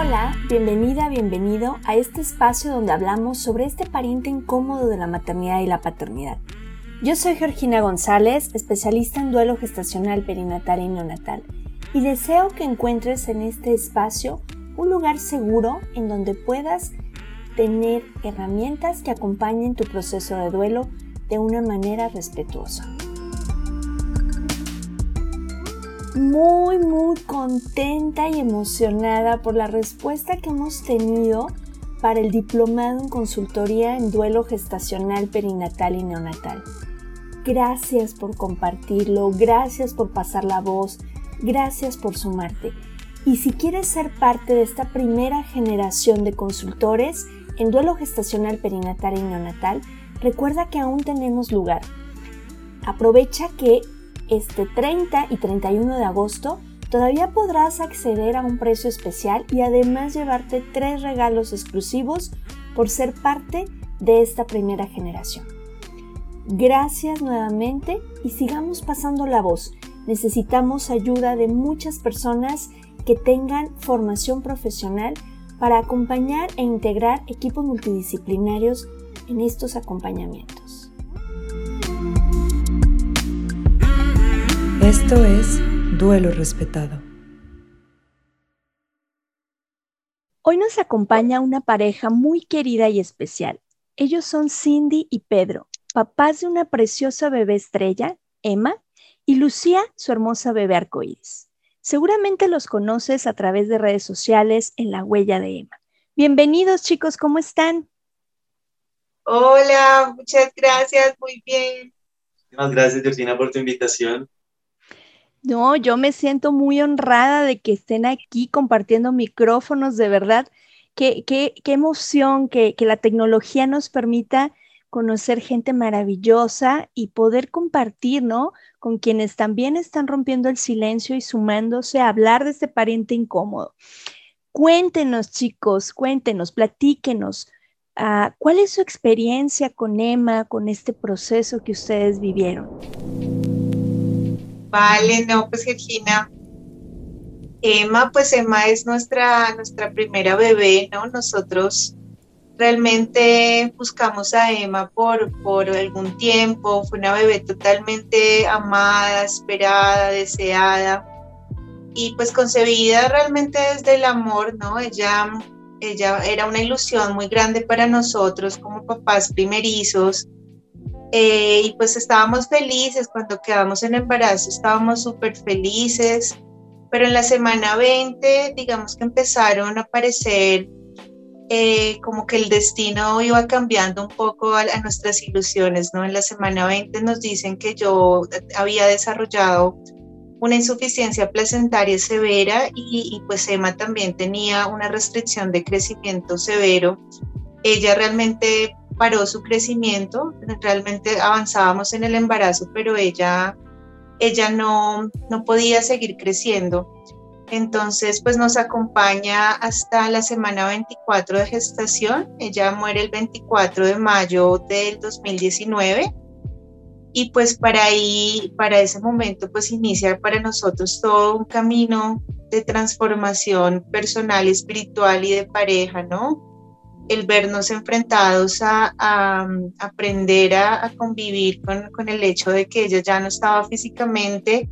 Hola, bienvenida, bienvenido a este espacio donde hablamos sobre este pariente incómodo de la maternidad y la paternidad. Yo soy Georgina González, especialista en duelo gestacional perinatal y neonatal, y deseo que encuentres en este espacio un lugar seguro en donde puedas tener herramientas que acompañen tu proceso de duelo de una manera respetuosa. Muy, muy contenta y emocionada por la respuesta que hemos tenido para el diplomado en consultoría en duelo gestacional, perinatal y neonatal. Gracias por compartirlo, gracias por pasar la voz, gracias por sumarte. Y si quieres ser parte de esta primera generación de consultores en duelo gestacional, perinatal y neonatal, recuerda que aún tenemos lugar. Aprovecha que este 30 y 31 de agosto todavía podrás acceder a un precio especial y además llevarte tres regalos exclusivos por ser parte de esta primera generación. Gracias nuevamente y sigamos pasando la voz. Necesitamos ayuda de muchas personas que tengan formación profesional para acompañar e integrar equipos multidisciplinarios en estos acompañamientos. Esto es Duelo Respetado. Hoy nos acompaña una pareja muy querida y especial. Ellos son Cindy y Pedro, papás de una preciosa bebé estrella, Emma, y Lucía, su hermosa bebé arcoíris. Seguramente los conoces a través de redes sociales en la huella de Emma. Bienvenidos chicos, ¿cómo están? Hola, muchas gracias, muy bien. Muchas gracias, Georgina, por tu invitación. No, yo me siento muy honrada de que estén aquí compartiendo micrófonos, de verdad. Qué, qué, qué emoción que, que la tecnología nos permita conocer gente maravillosa y poder compartir, ¿no? Con quienes también están rompiendo el silencio y sumándose a hablar de este pariente incómodo. Cuéntenos, chicos, cuéntenos, platíquenos. Uh, ¿Cuál es su experiencia con Emma, con este proceso que ustedes vivieron? Vale, no, pues Georgina, Emma, pues Emma es nuestra, nuestra primera bebé, ¿no? Nosotros realmente buscamos a Emma por, por algún tiempo, fue una bebé totalmente amada, esperada, deseada y pues concebida realmente desde el amor, ¿no? Ella, ella era una ilusión muy grande para nosotros como papás primerizos eh, y pues estábamos felices cuando quedamos en embarazo, estábamos súper felices, pero en la semana 20, digamos que empezaron a aparecer eh, como que el destino iba cambiando un poco a, nuestras ilusiones, ¿no? En la semana 20 nos dicen que yo había desarrollado una insuficiencia placentaria severa y, y pues Emma también tenía una restricción de crecimiento severo. Ella realmente paró su crecimiento, realmente avanzábamos en el embarazo, pero ella, ella no, no podía seguir creciendo. Entonces, pues nos acompaña hasta la semana 24 de gestación. Ella muere el 24 de mayo del 2019. Y pues para ahí, para ese momento, pues inicia para nosotros todo un camino de transformación personal, espiritual y de pareja, ¿no? El vernos enfrentados a, aprender a, convivir con, el hecho de que ella ya no estaba físicamente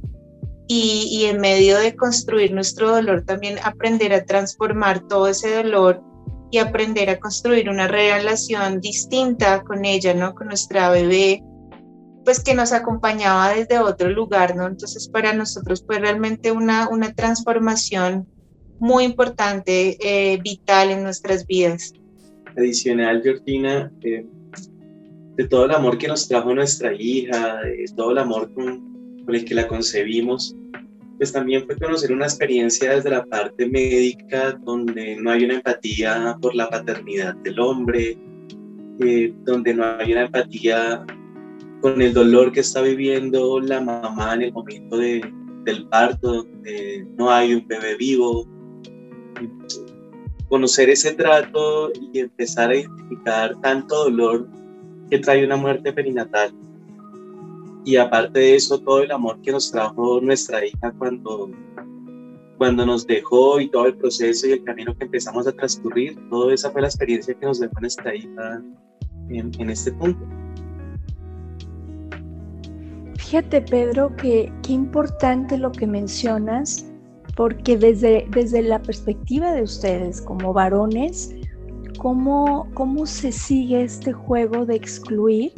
y, en medio de construir nuestro dolor también aprender a transformar todo ese dolor y aprender a construir una relación distinta con ella, ¿no? Con nuestra bebé, pues que nos acompañaba desde otro lugar, ¿no? Entonces para nosotros fue realmente una, una transformación muy importante, eh, vital en nuestras vidas adicional, Georgina, eh, de todo el amor que nos trajo nuestra hija, de todo el amor con, el que la concebimos, pues también fue conocer una experiencia desde la parte médica donde no hay una empatía por la paternidad del hombre, eh, donde no hay una empatía con el dolor que está viviendo la mamá en el momento de, del parto, donde no hay un bebé vivo conocer ese trato y empezar a identificar tanto dolor que trae una muerte perinatal. Y aparte de eso, todo el amor que nos trajo nuestra hija cuando, cuando nos dejó y todo el proceso y el camino que empezamos a transcurrir, toda esa fue la experiencia que nos dejó nuestra hija en, en este punto. Fíjate, Pedro, que qué importante lo que mencionas, porque desde, desde la perspectiva de ustedes como varones, ¿cómo, cómo se sigue este juego de excluir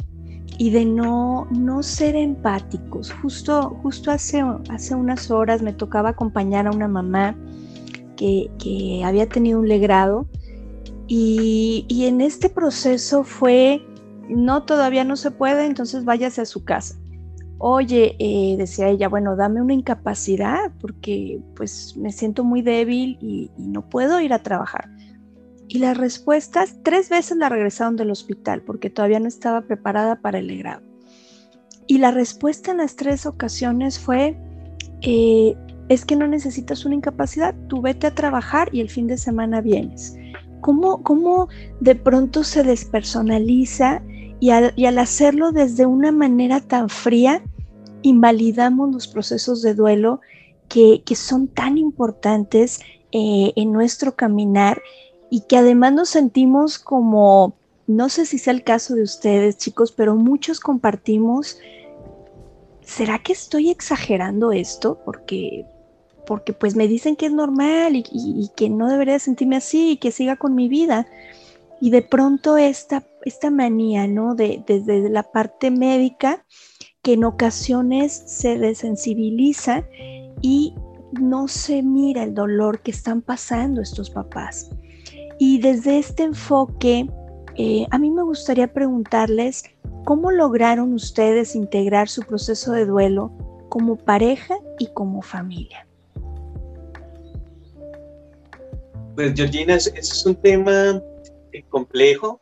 y de no, no ser empáticos. Justo, justo hace, hace unas horas me tocaba acompañar a una mamá que, que había tenido un legrado y, y, en este proceso fue, no, todavía no se puede, entonces váyase a su casa. Oye, eh, decía ella, bueno, dame una incapacidad porque pues me siento muy débil y, no puedo ir a trabajar. Y las respuestas, tres veces la regresaron del hospital porque todavía no estaba preparada para el legrado. Y la respuesta en las tres ocasiones fue, eh, es que no necesitas una incapacidad, tú vete a trabajar y el fin de semana vienes. ¿Cómo, cómo de pronto se despersonaliza y al, y al, hacerlo desde una manera tan fría, invalidamos los procesos de duelo que, que son tan importantes eh, en nuestro caminar y que además nos sentimos como, no sé si sea el caso de ustedes chicos, pero muchos compartimos, ¿será que estoy exagerando esto? Porque, porque pues me dicen que es normal y, que no debería sentirme así y que siga con mi vida. Y de pronto esta, esta manía, ¿no? De, desde la parte médica, que en ocasiones se desensibiliza y no se mira el dolor que están pasando estos papás. Y desde este enfoque, eh, a mí me gustaría preguntarles cómo lograron ustedes integrar su proceso de duelo como pareja y como familia. Pues Georgina, ese es un tema eh, complejo,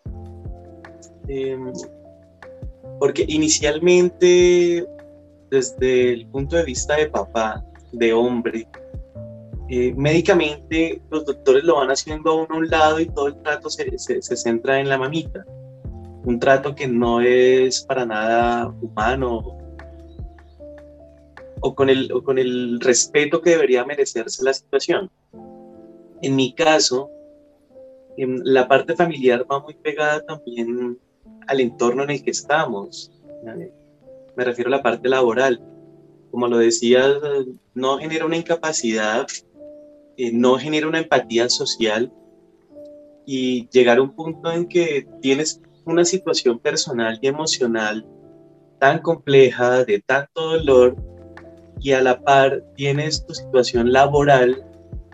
em, porque inicialmente, desde el punto de vista de papá, de hombre, eh, médicamente los doctores lo van haciendo a uno un lado y todo el trato se, se, centra en la mamita. Un trato que no es para nada humano o con el, o con el respeto que debería merecerse la situación. En mi caso, en la parte familiar va muy pegada también al entorno en el que estamos. Me refiero a la parte laboral. Como lo decía, no genera una incapacidad no genera una empatía social y llegar a un punto en que tienes una situación personal y emocional tan compleja, de tanto dolor, y a la par tienes tu situación laboral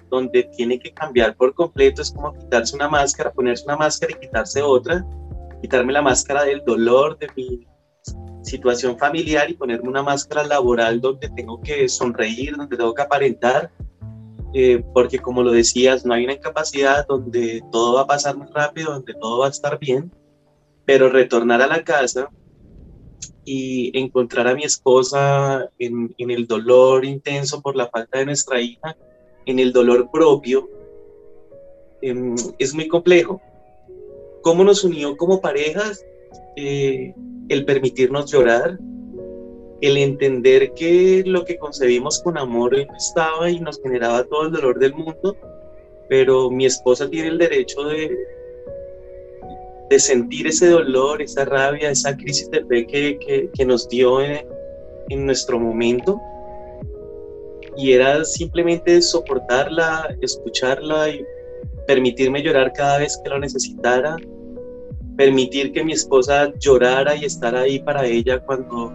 donde tiene que cambiar por completo, es como quitarse una máscara, ponerse una máscara y quitarse otra, quitarme la máscara del dolor, de mi situación familiar y ponerme una máscara laboral donde tengo que sonreír, donde tengo que aparentar, eh, porque como lo decías, no hay una incapacidad donde todo va a pasar muy rápido, donde todo va a estar bien, pero retornar a la casa y encontrar a mi esposa en, en el dolor intenso por la falta de nuestra hija, en el dolor propio, eh, es muy complejo. ¿Cómo nos unió como parejas? Eh, el permitirnos llorar, el entender que lo que concebimos con amor estaba y nos generaba todo el dolor del mundo, pero mi esposa tiene el derecho de, de sentir ese dolor, esa rabia, esa crisis de fe que, que, nos dio en, en, nuestro momento. Y era simplemente soportarla, escucharla y permitirme llorar cada vez que lo necesitara, permitir que mi esposa llorara y estar ahí para ella cuando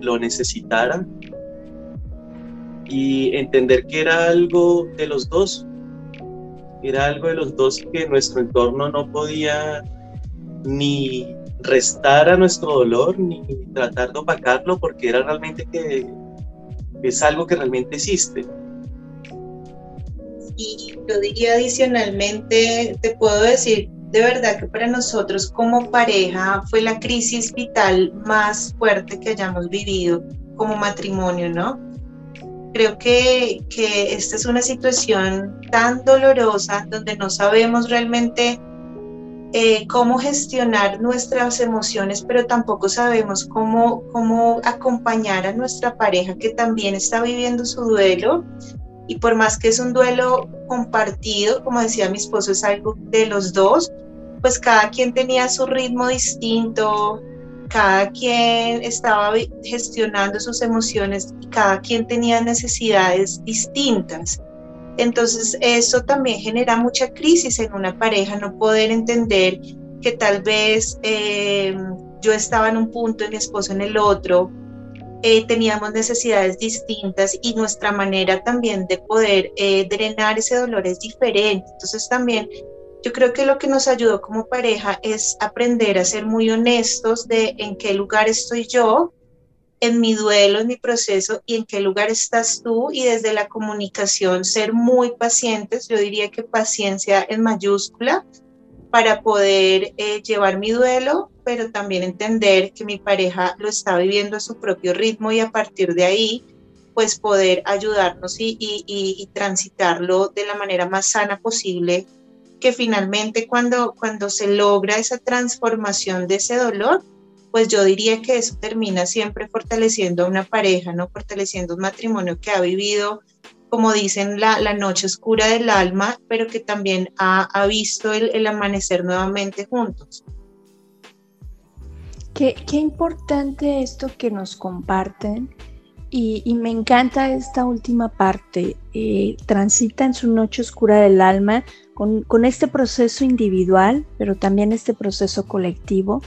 lo necesitara y entender que era algo de los dos, era algo de los dos que nuestro entorno no podía ni restar a nuestro dolor ni tratar de opacarlo porque era realmente que es algo que realmente existe. Y yo diría adicionalmente, te puedo decir de verdad que para nosotros como pareja fue la crisis vital más fuerte que hayamos vivido como matrimonio, ¿no? Creo que, que esta es una situación tan dolorosa donde no sabemos realmente eh, cómo gestionar nuestras emociones, pero tampoco sabemos cómo, cómo acompañar a nuestra pareja que también está viviendo su duelo Y por más que es un duelo compartido, como decía mi esposo, es algo de los dos, pues cada quien tenía su ritmo distinto, cada quien estaba gestionando sus emociones cada quien tenía necesidades distintas. Entonces eso también genera mucha crisis en una pareja, no poder entender que tal vez eh, yo estaba en un punto y mi esposo en el otro, eh, teníamos necesidades distintas y nuestra manera también de poder eh, drenar ese dolor es diferente. Entonces también yo creo que lo que nos ayudó como pareja es aprender a ser muy honestos de en qué lugar estoy yo, en mi duelo, en mi proceso y en qué lugar estás tú y desde la comunicación ser muy pacientes, yo diría que paciencia en mayúscula para poder eh, llevar mi duelo, pero también entender que mi pareja lo está viviendo a su propio ritmo y a partir de ahí, pues poder ayudarnos y, y, y, transitarlo de la manera más sana posible, que finalmente cuando, cuando se logra esa transformación de ese dolor, pues yo diría que eso termina siempre fortaleciendo a una pareja, ¿no? Fortaleciendo un matrimonio que ha vivido, como dicen, la, la noche oscura del alma, pero que también ha, ha visto el, el, amanecer nuevamente juntos. Qué, qué, importante esto que nos comparten y, me encanta esta última parte. Eh, transita en su noche oscura del alma con, este proceso individual, pero también este proceso colectivo.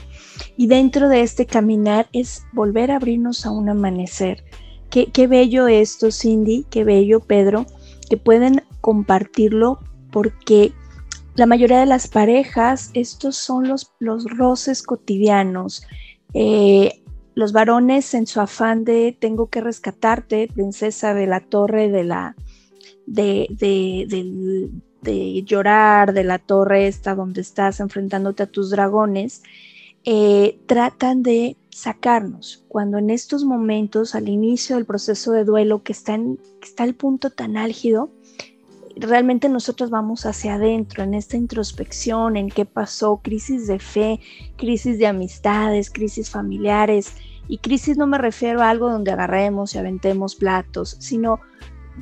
Y dentro de este caminar es volver a abrirnos a un amanecer. Qué, bello esto, Cindy, qué bello, Pedro, que pueden compartirlo porque la mayoría de las parejas, estos son los, los roces cotidianos. Eh, los varones en su afán de tengo que rescatarte, princesa de la torre de la, de, de llorar de la torre esta donde estás enfrentándote a tus dragones, eh, tratan de sacarnos. Cuando en estos momentos, al inicio del proceso de duelo, que está, en, está el punto tan álgido, realmente nosotros vamos hacia adentro, en esta introspección, en qué pasó, crisis de fe, crisis de amistades, crisis familiares. Y crisis no me refiero a algo donde agarremos y aventemos platos, sino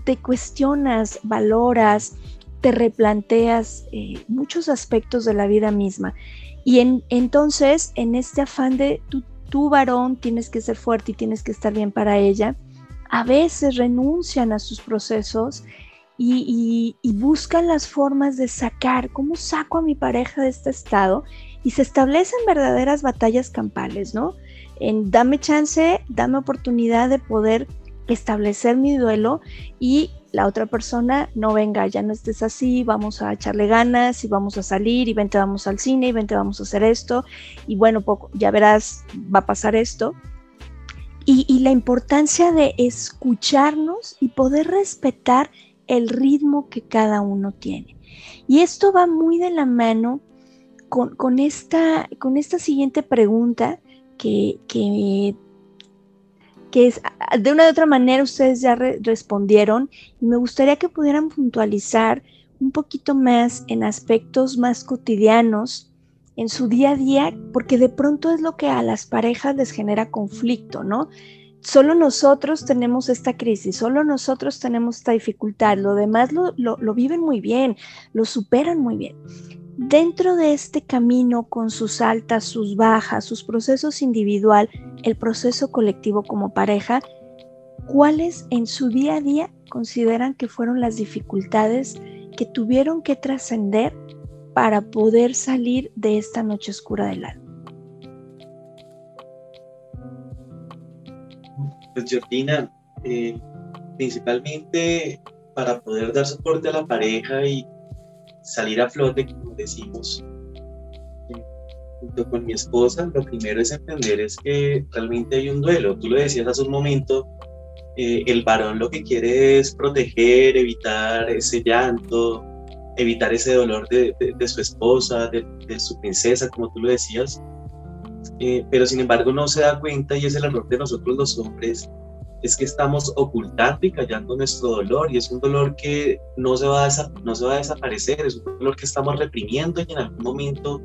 te cuestionas, valoras, te replanteas eh, muchos aspectos de la vida misma. Y en, entonces, en este afán de tú, varón, tienes que ser fuerte y tienes que estar bien para ella, a veces renuncian a sus procesos y, y, buscan las formas de sacar, ¿cómo saco a mi pareja de este estado? Y se establecen verdaderas batallas campales, ¿no? En dame chance, dame oportunidad de poder establecer mi duelo y la otra persona no venga, ya no estés así, vamos a echarle ganas y vamos a salir y vente vamos al cine y vente vamos a hacer esto y bueno, poco, ya verás, va a pasar esto. Y, la importancia de escucharnos y poder respetar el ritmo que cada uno tiene. Y esto va muy de la mano con, con, esta, con esta siguiente pregunta que, que que es, de una u otra manera ustedes ya respondieron y me gustaría que pudieran puntualizar un poquito más en aspectos más cotidianos en su día a día, porque de pronto es lo que a las parejas les genera conflicto, ¿no? Solo nosotros tenemos esta crisis, solo nosotros tenemos esta dificultad, lo demás lo, lo viven muy bien, lo superan muy bien. Dentro de este camino, con sus altas, sus bajas, sus procesos individual, el proceso colectivo como pareja, ¿cuáles en su día a día consideran que fueron las dificultades que tuvieron que trascender para poder salir de esta noche oscura del alma? Pues Jordina, eh, principalmente para poder dar soporte a la pareja y salir a flote, como decimos, junto con mi esposa, lo primero es entender es que realmente hay un duelo. Tú lo decías hace un momento, eh, el varón lo que quiere es proteger, evitar ese llanto, evitar ese dolor de, su esposa, de, su princesa, como tú lo decías. Eh, pero sin embargo no se da cuenta y es el error de nosotros los hombres es que estamos ocultando y callando nuestro dolor y es un dolor que no se, va a no se va a desaparecer, es un dolor que estamos reprimiendo y en algún momento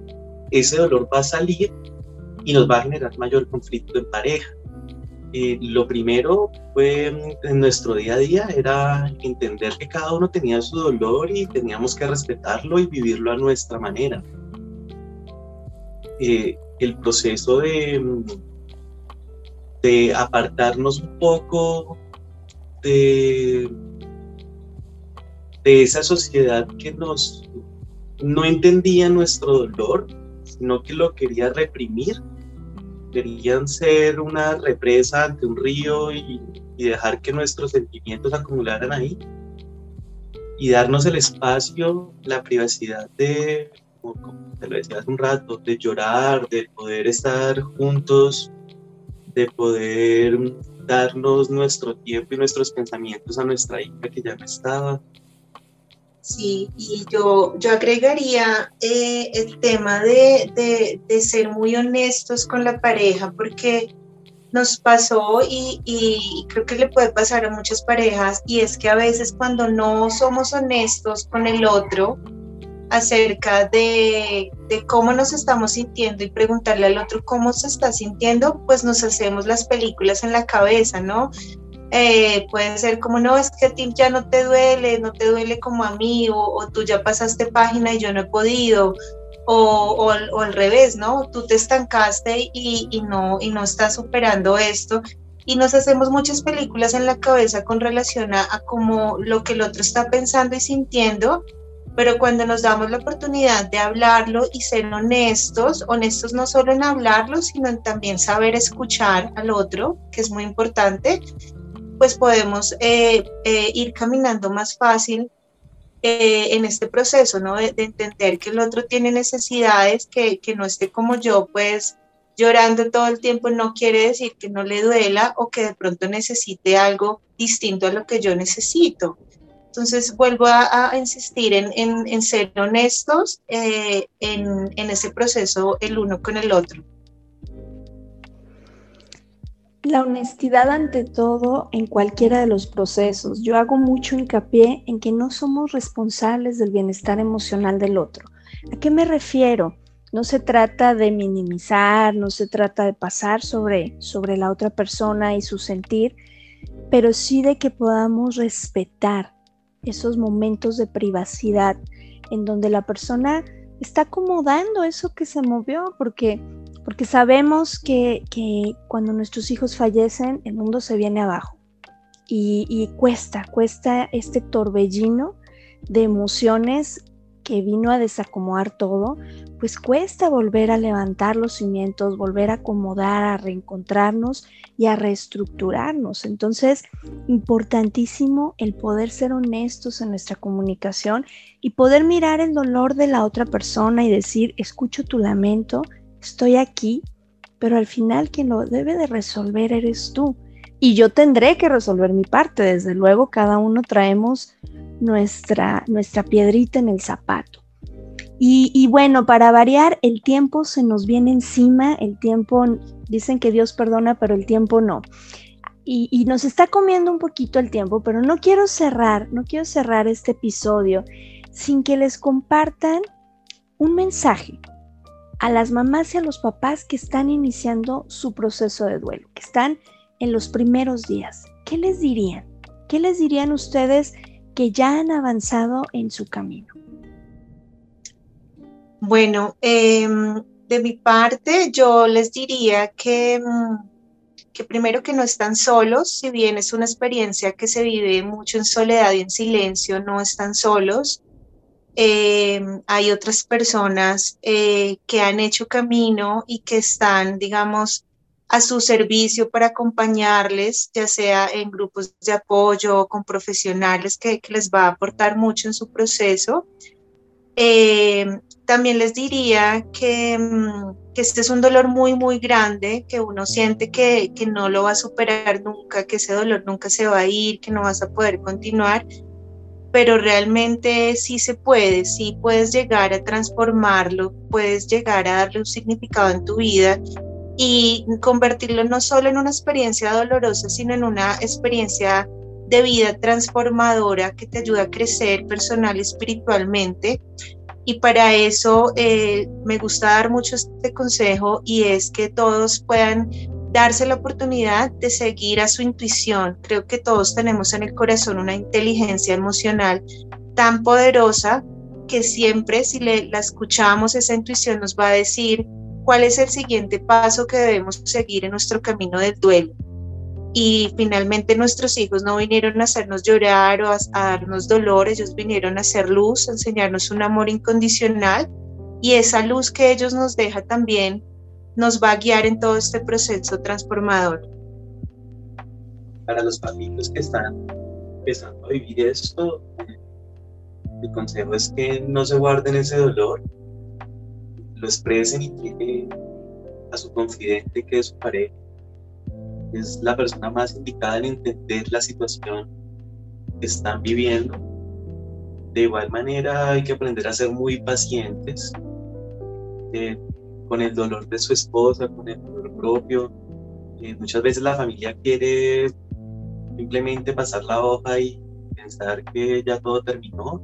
ese dolor va a salir y nos va a generar mayor conflicto en pareja. eh, lo primero fue en nuestro día a día era entender que cada uno tenía su dolor y teníamos que respetarlo y vivirlo a nuestra manera. Eh, el proceso de, de apartarnos un poco de, de esa sociedad que nos no entendía nuestro dolor, sino que lo quería reprimir. Querían ser una represa ante un río y, dejar que nuestros sentimientos acumularan ahí y darnos el espacio, la privacidad de, como te lo decía hace un rato, de llorar, de poder estar juntos, de poder darnos nuestro tiempo y nuestros pensamientos a nuestra hija que ya no estaba. Sí, y yo, yo agregaría eh, el tema de, ser muy honestos con la pareja, porque nos pasó y, y, creo que le puede pasar a muchas parejas, y es que a veces cuando no somos honestos con el otro acerca de, de cómo nos estamos sintiendo y preguntarle al otro cómo se está sintiendo, pues nos hacemos las películas en la cabeza, ¿no? Eh, puede ser como, no, es que a ti ya no te duele, no te duele como a mí, o, tú ya pasaste página y yo no he podido, o, o, al revés, ¿no? Tú te estancaste y, y, no, y no estás superando esto. Y nos hacemos muchas películas en la cabeza con relación a, a como lo que el otro está pensando y sintiendo, pero cuando nos damos la oportunidad de hablarlo y ser honestos, honestos no solo en hablarlo, sino en también saber escuchar al otro, que es muy importante, pues podemos eh, eh, ir caminando más fácil eh, en este proceso, ¿no? De, entender que el otro tiene necesidades, que, que, no esté como yo, pues llorando todo el tiempo no quiere decir que no le duela o que de pronto necesite algo distinto a lo que yo necesito. Entonces vuelvo a, insistir en, en, en, ser honestos en, en ese proceso el uno con el otro. La honestidad ante todo en cualquiera de los procesos. Yo hago mucho hincapié en que no somos responsables del bienestar emocional del otro. ¿A qué me refiero? No se trata de minimizar, no se trata de pasar sobre, sobre la otra persona y su sentir, pero sí de que podamos respetar esos momentos de privacidad en donde la persona está acomodando eso que se movió, porque porque sabemos que, cuando nuestros hijos fallecen, el mundo se viene abajo. Y, cuesta, cuesta este torbellino de emociones que vino a desacomodar todo, pues cuesta volver a levantar los cimientos, volver a acomodar, a reencontrarnos y a reestructurarnos. Entonces, importantísimo el poder ser honestos en nuestra comunicación y poder mirar el dolor de la otra persona y decir, escucho tu lamento, estoy aquí, pero al final quien lo debe de resolver eres tú. Y yo tendré que resolver mi parte, desde luego cada uno traemos nuestra, nuestra piedrita en el zapato. Y, bueno, para variar, el tiempo se nos viene encima, el tiempo, dicen que Dios perdona, pero el tiempo no. Y, y, nos está comiendo un poquito el tiempo, pero no quiero cerrar, no quiero cerrar este episodio sin que les compartan un mensaje, a las mamás y a los papás que están iniciando su proceso de duelo, que están en los primeros días. ¿Qué les dirían? ¿Qué les dirían ustedes que ya han avanzado en su camino? Bueno, em, de mi parte, yo les diría que, mm, que primero que no están solos, si bien es una experiencia que se vive mucho en soledad y en silencio, no están solos. Em, hay otras personas eh, que han hecho camino y que están, digamos, a su servicio para acompañarles, ya sea en grupos de apoyo o con profesionales que, les va a aportar mucho en su proceso. Em, también les diría que, mm, que, este es un dolor muy, muy grande, que uno siente que, que no lo va a superar nunca, que ese dolor nunca se va a ir, que no vas a poder continuar pero realmente sí se puede, sí puedes llegar a transformarlo, puedes llegar a darle un significado en tu vida y convertirlo no solo en una experiencia dolorosa, sino en una experiencia de vida transformadora que te ayuda a crecer personal y espiritualmente. Y para eso eh, me gusta dar mucho este consejo y es que todos puedan darse la oportunidad de seguir a su intuición. Creo que todos tenemos en el corazón una inteligencia emocional tan poderosa que siempre si le, la escuchamos, esa intuición nos va a decir cuál es el siguiente paso que debemos seguir en nuestro camino del duelo. Y finalmente nuestros hijos no vinieron a hacernos llorar o a, darnos dolor, ellos vinieron a hacer luz, a enseñarnos un amor incondicional y esa luz que ellos nos deja también nos va a guiar en todo este proceso transformador. Para los papitos que están empezando a vivir esto, mi consejo es que no se guarden ese dolor, lo expresen y tienen a su confidente que es su pareja. Es la persona más indicada en entender la situación que están viviendo. De igual manera hay que aprender a ser muy pacientes eh, con el dolor de su esposa, con el dolor propio. Eh, muchas veces la familia quiere simplemente pasar la hoja y pensar que ya todo terminó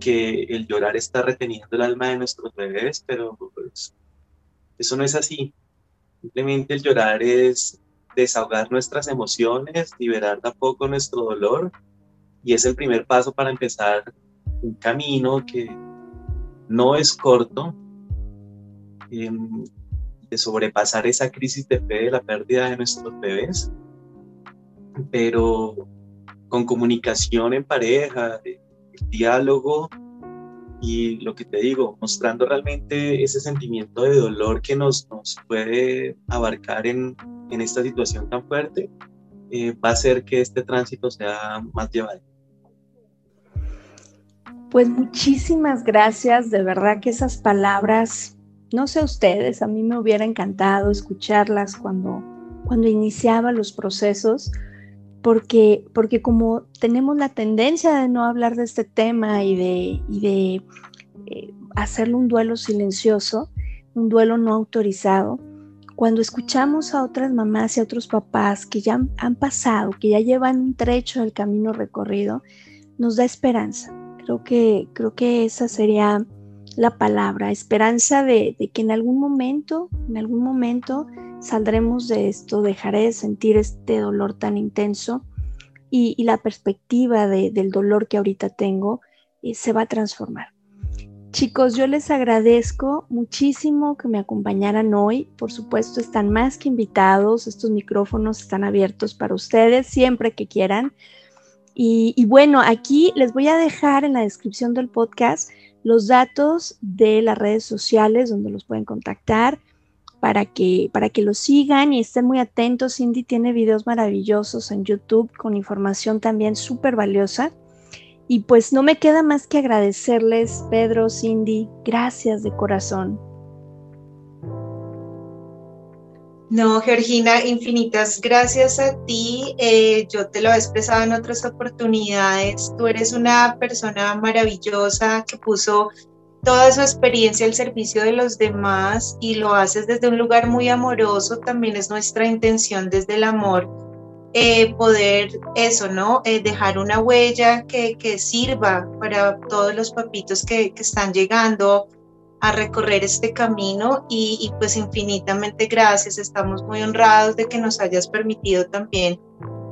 que el llorar está reteniendo el alma de nuestros bebés, pero pues, eso no es así. Simplemente el llorar es desahogar nuestras emociones, liberar de a poco nuestro dolor y es el primer paso para empezar un camino que no es corto em, de sobrepasar esa crisis de fe de la pérdida de nuestros bebés, pero con comunicación en pareja, diálogo y lo que te digo, mostrando realmente ese sentimiento de dolor que nos, nos puede abarcar en, en esta situación tan fuerte, eh, va a hacer que este tránsito sea más llevadero. Pues muchísimas gracias, de verdad que esas palabras, no sé ustedes, a mí me hubiera encantado escucharlas cuando, cuando iniciaba los procesos porque, porque como tenemos la tendencia de no hablar de este tema y de, y de eh, hacerlo un duelo silencioso, un duelo no autorizado, cuando escuchamos a otras mamás y a otros papás que ya han, pasado, que ya llevan un trecho del camino recorrido, nos da esperanza. Creo que, creo que esa sería la palabra, esperanza de, que en algún momento, en algún momento saldremos de esto, dejaré de sentir este dolor tan intenso y, la perspectiva del dolor que ahorita tengo eh, se va a transformar. Chicos, yo les agradezco muchísimo que me acompañaran hoy. Por supuesto, están más que invitados. Estos micrófonos están abiertos para ustedes siempre que quieran. Y, bueno, aquí les voy a dejar en la descripción del podcast los datos de las redes sociales donde los pueden contactar para que, para que lo sigan y estén muy atentos. Cindy tiene videos maravillosos en YouTube con información también súper valiosa. Y pues no me queda más que agradecerles, Pedro, Cindy, gracias de corazón. No, Georgina, infinitas gracias a ti. Eh, yo te lo he expresado en otras oportunidades. Tú eres una persona maravillosa que puso toda su experiencia al servicio de los demás y lo haces desde un lugar muy amoroso, también es nuestra intención desde el amor eh, poder eso, ¿no? Eh, dejar una huella que, que, sirva para todos los papitos que, que, están llegando a recorrer este camino y, y pues infinitamente gracias, estamos muy honrados de que nos hayas permitido también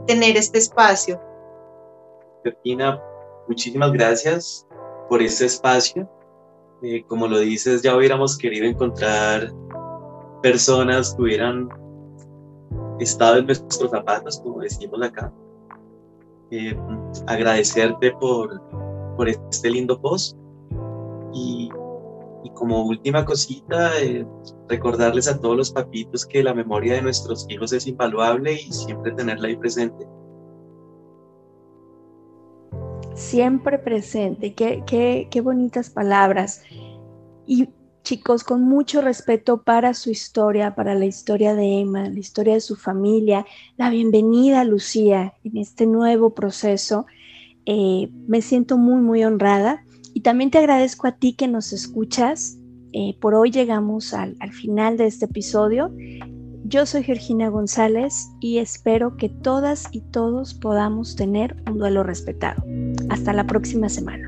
tener este espacio. Cristina, muchísimas gracias por este espacio eh, como lo dices, ya hubiéramos querido encontrar personas que hubieran estado en nuestros zapatos, como decimos acá. Eh, agradecerte por, por este lindo post y, y como última cosita, eh, recordarles a todos los papitos que la memoria de nuestros hijos es invaluable y siempre tenerla ahí presente siempre presente. Qué, qué, qué bonitas palabras. Y chicos, con mucho respeto para su historia, para la historia de Emma, la historia de su familia, la bienvenida a Lucía en este nuevo proceso. Eh, me siento muy, muy honrada y también te agradezco a ti que nos escuchas. Eh, por hoy llegamos al, al final de este episodio yo soy Georgina González y espero que todas y todos podamos tener un duelo respetado. Hasta la próxima semana.